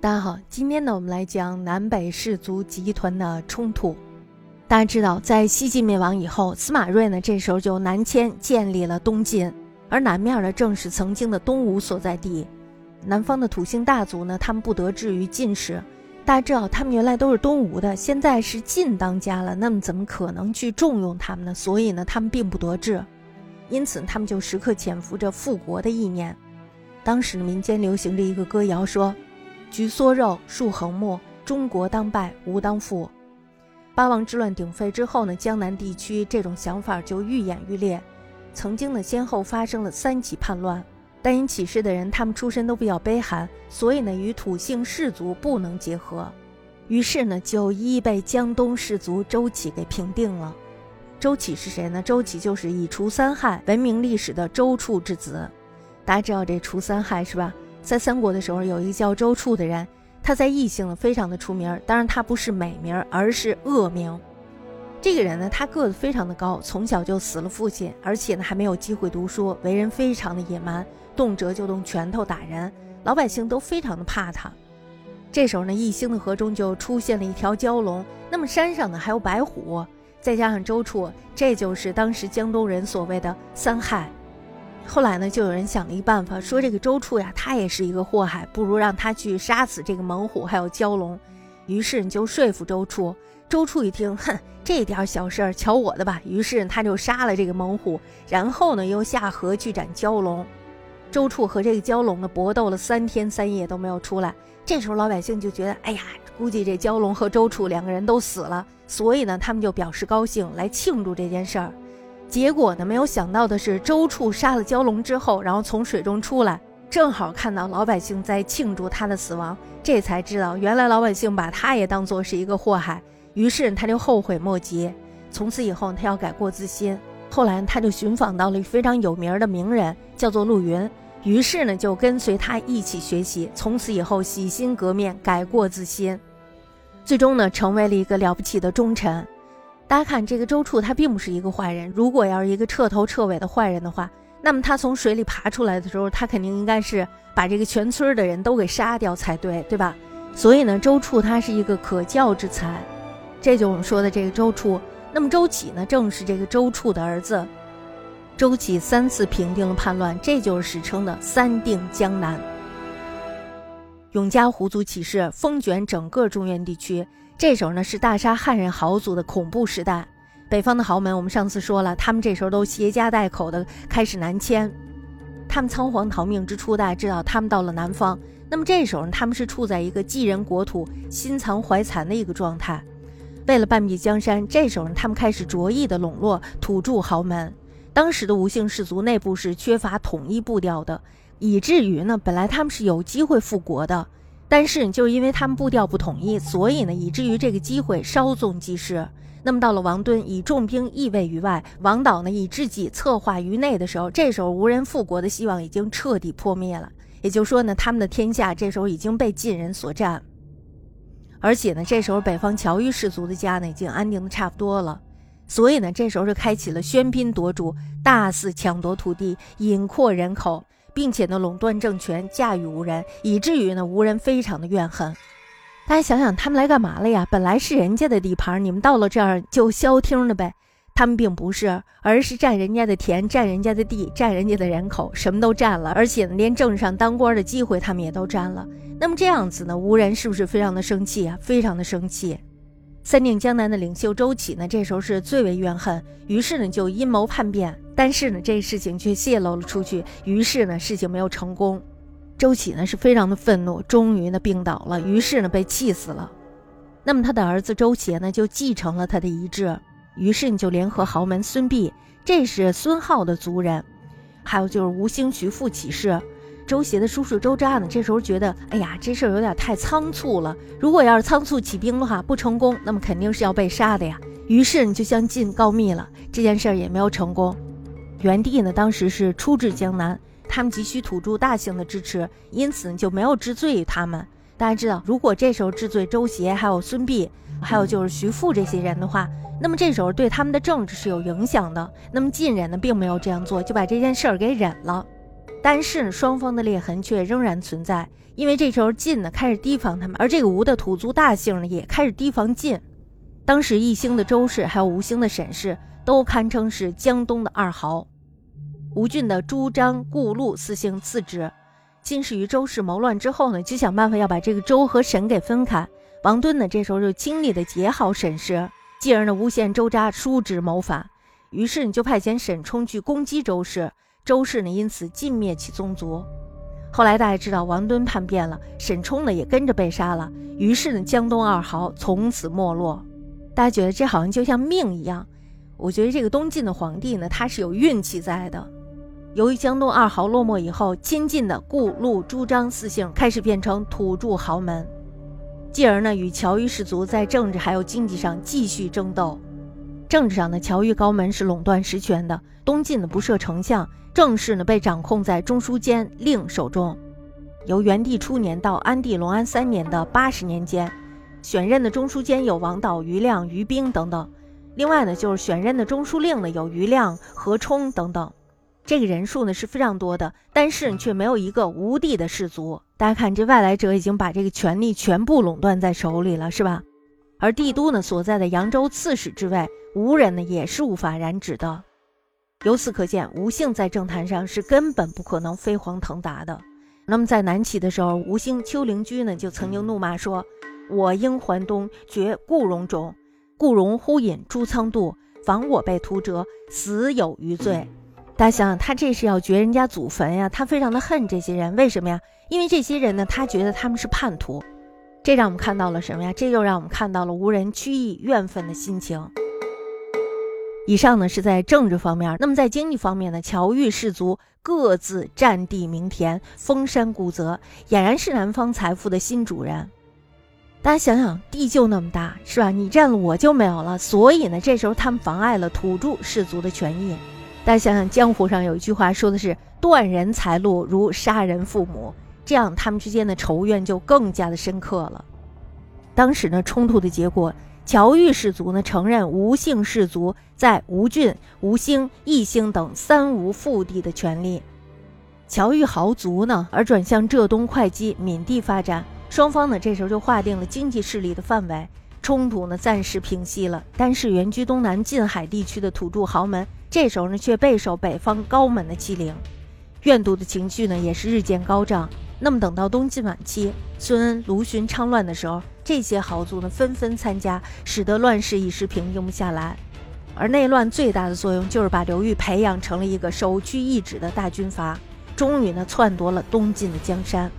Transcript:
大家好，今天呢，我们来讲南北氏族集团的冲突。大家知道，在西晋灭亡以后，司马睿呢，这时候就南迁，建立了东晋，而南面呢，正是曾经的东吴所在地。南方的土姓大族呢，他们不得志于晋室。大家知道，他们原来都是东吴的，现在是晋当家了，那么怎么可能去重用他们呢？所以呢，他们并不得志，因此他们就时刻潜伏着复国的意念。当时民间流行着一个歌谣，说。举缩肉，树横木，中国当败，吴当富。八王之乱鼎沸之后呢，江南地区这种想法就愈演愈烈。曾经呢，先后发生了三起叛乱，但因起事的人他们出身都比较卑寒，所以呢，与土姓氏族不能结合。于是呢，就一一被江东氏族周启给平定了。周启是谁呢？周启就是以除三害闻名历史的周处之子。大家知道这除三害是吧？在三国的时候，有一个叫周处的人，他在异姓非常的出名。当然，他不是美名，而是恶名。这个人呢，他个子非常的高，从小就死了父亲，而且呢还没有机会读书，为人非常的野蛮，动辄就动拳头打人，老百姓都非常的怕他。这时候呢，异星的河中就出现了一条蛟龙，那么山上呢还有白虎，再加上周处，这就是当时江东人所谓的三害。后来呢，就有人想了一办法，说这个周处呀，他也是一个祸害，不如让他去杀死这个猛虎还有蛟龙。于是你就说服周处。周处一听，哼，这点小事儿，瞧我的吧。于是他就杀了这个猛虎，然后呢，又下河去斩蛟龙。周处和这个蛟龙呢搏斗了三天三夜都没有出来。这时候老百姓就觉得，哎呀，估计这蛟龙和周处两个人都死了，所以呢，他们就表示高兴，来庆祝这件事儿。结果呢？没有想到的是，周处杀了蛟龙之后，然后从水中出来，正好看到老百姓在庆祝他的死亡，这才知道原来老百姓把他也当作是一个祸害，于是他就后悔莫及。从此以后，他要改过自新。后来他就寻访到了非常有名的名人，叫做陆云，于是呢就跟随他一起学习。从此以后，洗心革面，改过自新，最终呢成为了一个了不起的忠臣。大家看，这个周处他并不是一个坏人。如果要是一个彻头彻尾的坏人的话，那么他从水里爬出来的时候，他肯定应该是把这个全村的人都给杀掉才对，对吧？所以呢，周处他是一个可教之才，这就我们说的这个周处。那么周启呢，正是这个周处的儿子。周启三次平定了叛乱，这就是史称的三定江南。永嘉胡族起事，风卷整个中原地区。这时候呢，是大杀汉人豪族的恐怖时代。北方的豪门，我们上次说了，他们这时候都携家带口的开始南迁。他们仓皇逃命之初，大家知道，他们到了南方。那么这时候呢，他们是处在一个寄人国土、心藏怀残的一个状态。为了半壁江山，这时候呢他们开始着意的笼络土著豪门。当时的吴姓氏族内部是缺乏统一步调的，以至于呢，本来他们是有机会复国的。但是，就因为他们步调不统一，所以呢，以至于这个机会稍纵即逝。那么，到了王敦以重兵易位于外，王导呢以知己策划于内的时候，这时候无人复国的希望已经彻底破灭了。也就是说呢，他们的天下这时候已经被晋人所占。而且呢，这时候北方侨寓氏族的家呢已经安定的差不多了，所以呢，这时候就开启了喧宾夺主、大肆抢夺土地、引扩人口。并且呢，垄断政权，驾驭无人，以至于呢，无人非常的怨恨。大家想想，他们来干嘛了呀？本来是人家的地盘，你们到了这儿就消停了呗。他们并不是，而是占人家的田，占人家的地，占人家的人口，什么都占了。而且呢，连政上当官的机会他们也都占了。那么这样子呢，吴人是不是非常的生气啊？非常的生气。三定江南的领袖周启呢，这时候是最为怨恨，于是呢就阴谋叛变，但是呢这事情却泄露了出去，于是呢事情没有成功。周启呢是非常的愤怒，终于呢病倒了，于是呢被气死了。那么他的儿子周协呢就继承了他的遗志，于是你就联合豪门孙膑，这是孙浩的族人，还有就是吴兴、徐父起事。周协的叔叔周扎呢，这时候觉得，哎呀，这事儿有点太仓促了。如果要是仓促起兵的话，不成功，那么肯定是要被杀的呀。于是你就向晋告密了，这件事儿也没有成功。元帝呢，当时是出至江南，他们急需土著大姓的支持，因此就没有治罪于他们。大家知道，如果这时候治罪周协，还有孙膑，还有就是徐富这些人的话，那么这时候对他们的政治是有影响的。那么晋人呢，并没有这样做，就把这件事儿给忍了。但是双方的裂痕却仍然存在，因为这时候晋呢开始提防他们，而这个吴的土族大姓呢也开始提防晋。当时义兴的周氏还有吴兴的沈氏都堪称是江东的二豪，吴郡的朱张顾陆四姓次之。晋氏与周氏谋乱之后呢，就想办法要把这个周和沈给分开。王敦呢这时候就尽力的结好沈氏，继而呢诬陷周札叔侄谋反，于是你就派遣沈冲去攻击周氏。周氏呢，因此尽灭其宗族。后来大家知道王敦叛变了，沈冲呢也跟着被杀了。于是呢，江东二豪从此没落。大家觉得这好像就像命一样。我觉得这个东晋的皇帝呢，他是有运气在的。由于江东二豪落寞以后，亲近的顾、陆、朱、张四姓开始变成土著豪门，继而呢，与侨寓氏族在政治还有经济上继续争斗。政治上的侨寓高门是垄断实权的，东晋的不设丞相。政事呢被掌控在中书监令手中，由元帝初年到安帝隆安三年的八十年间，选任的中书监有王导、余亮、于冰等等。另外呢，就是选任的中书令呢有余亮、何冲等等。这个人数呢是非常多的，但是却没有一个无地的士族。大家看，这外来者已经把这个权力全部垄断在手里了，是吧？而帝都呢所在的扬州刺史之位，吴人呢也是无法染指的。由此可见，吴姓在政坛上是根本不可能飞黄腾达的。那么在南齐的时候，吴兴丘陵居呢就曾经怒骂说：“我应还东，绝顾荣种。顾荣忽引朱仓度，防我被屠折，死有余罪。”大家想想，他这是要掘人家祖坟呀！他非常的恨这些人，为什么呀？因为这些人呢，他觉得他们是叛徒。这让我们看到了什么呀？这又让我们看到了无人屈意怨愤的心情。以上呢是在政治方面，那么在经济方面呢，侨寓氏族各自占地名田，封山固泽，俨然是南方财富的新主人。大家想想，地就那么大，是吧？你占了，我就没有了。所以呢，这时候他们妨碍了土著氏族的权益。大家想想，江湖上有一句话说的是“断人财路如杀人父母”，这样他们之间的仇怨就更加的深刻了。当时呢，冲突的结果。乔玉氏族呢，承认吴姓氏族在吴郡、吴兴、义兴等三吴腹地的权利。乔玉豪族呢，而转向浙东、会稽、闽地发展。双方呢，这时候就划定了经济势力的范围，冲突呢暂时平息了。但是，原居东南近海地区的土著豪门，这时候呢却备受北方高门的欺凌，怨毒的情绪呢也是日渐高涨。那么，等到东晋晚期，孙恩、卢循昌乱的时候。这些豪族呢纷纷参加，使得乱世一时平定不下来。而内乱最大的作用就是把刘裕培养成了一个首屈一指的大军阀，终于呢篡夺了东晋的江山。